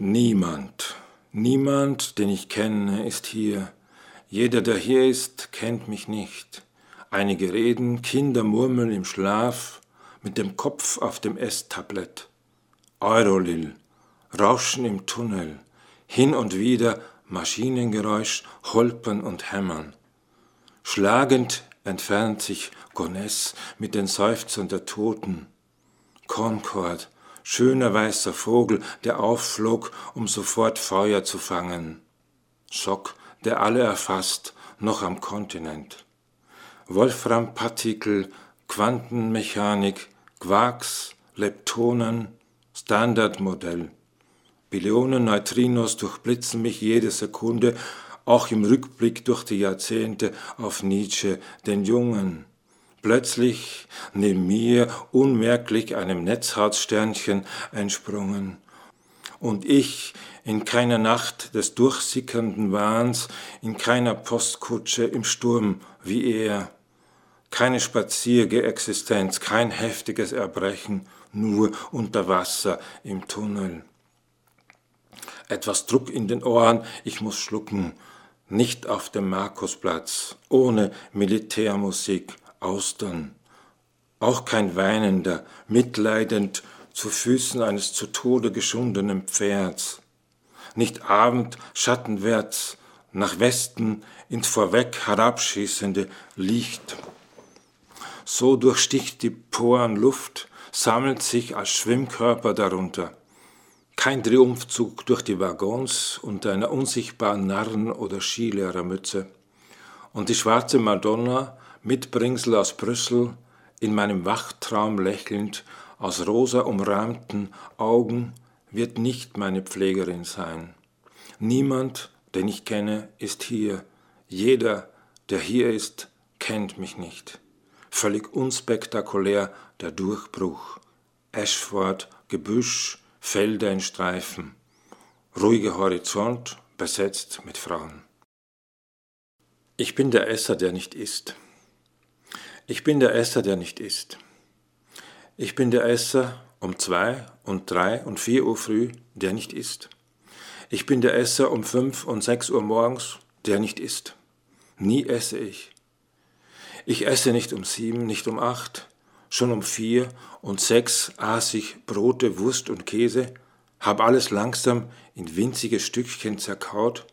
Niemand, niemand, den ich kenne, ist hier. Jeder, der hier ist, kennt mich nicht. Einige reden, Kinder murmeln im Schlaf, mit dem Kopf auf dem Esstablett. Eurolil, Rauschen im Tunnel, hin und wieder Maschinengeräusch, Holpern und Hämmern. Schlagend entfernt sich Gonesse mit den Seufzern der Toten. Concord, schöner weißer Vogel, der aufflog, um sofort Feuer zu fangen. Schock, der alle erfasst, noch am Kontinent. Wolframpartikel, Quantenmechanik, Quarks, Leptonen, Standardmodell. Billionen Neutrinos durchblitzen mich jede Sekunde, auch im Rückblick durch die Jahrzehnte auf Nietzsche, den Jungen. Plötzlich neben mir unmerklich einem Netzhautsternchen entsprungen. Und ich in keiner Nacht des durchsickernden Wahns, in keiner Postkutsche im Sturm wie er. Keine spazierge Existenz, kein heftiges Erbrechen, nur unter Wasser im Tunnel. Etwas Druck in den Ohren, ich muss schlucken. Nicht auf dem Markusplatz, ohne Militärmusik, Austern. Auch kein weinender, mitleidend zu Füßen eines zu Tode geschundenen Pferds. Nicht Abend schattenwärts, nach Westen ins vorweg herabschießende Licht. So durchsticht die Poren Luft, sammelt sich als Schwimmkörper darunter. Kein Triumphzug durch die Waggons unter einer unsichtbaren Narren- oder Skilehrermütze. Und die schwarze Madonna Mitbringsel aus Brüssel, in meinem Wachtraum lächelnd, aus rosa umrahmten Augen, wird nicht meine Pflegerin sein. Niemand, den ich kenne, ist hier. Jeder, der hier ist, kennt mich nicht. Völlig unspektakulär der Durchbruch. Ashford, Gebüsch, Felder in Streifen. Ruhiger Horizont, besetzt mit Frauen. Ich bin der Esser, der nicht isst. Ich bin der Esser, der nicht isst. Ich bin der Esser um zwei und drei und vier Uhr früh, der nicht isst. Ich bin der Esser um fünf und sechs Uhr morgens, der nicht isst. Nie esse ich. Ich esse nicht um sieben, nicht um acht, schon um vier und sechs aß ich Brote, Wurst und Käse, hab alles langsam in winzige Stückchen zerkaut.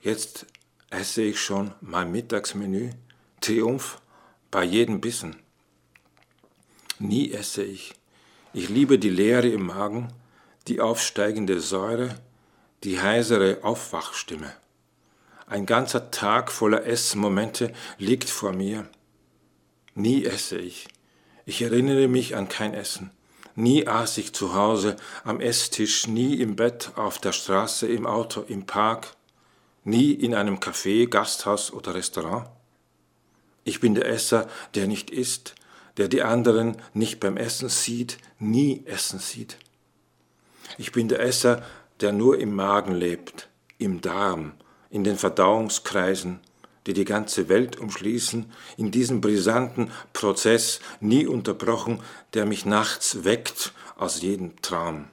Jetzt esse ich schon mein Mittagsmenü, Triumph bei jedem Bissen. Nie esse ich. Ich liebe die Leere im Magen, die aufsteigende Säure, die heisere Aufwachstimme. Ein ganzer Tag voller Essmomente liegt vor mir. Nie esse ich. Ich erinnere mich an kein Essen. Nie aß ich zu Hause, am Esstisch, nie im Bett, auf der Straße, im Auto, im Park, nie in einem Café, Gasthaus oder Restaurant. Ich bin der Esser, der nicht isst, der die anderen nicht beim Essen sieht, nie Essen sieht. Ich bin der Esser, der nur im Magen lebt, im Darm, in den Verdauungskreisen, die die ganze Welt umschließen, in diesem brisanten Prozess, nie unterbrochen, der mich nachts weckt aus jedem Traum.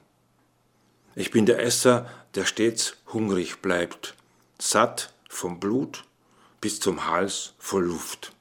Ich bin der Esser, der stets hungrig bleibt, satt vom Blut bis zum Hals voll Luft.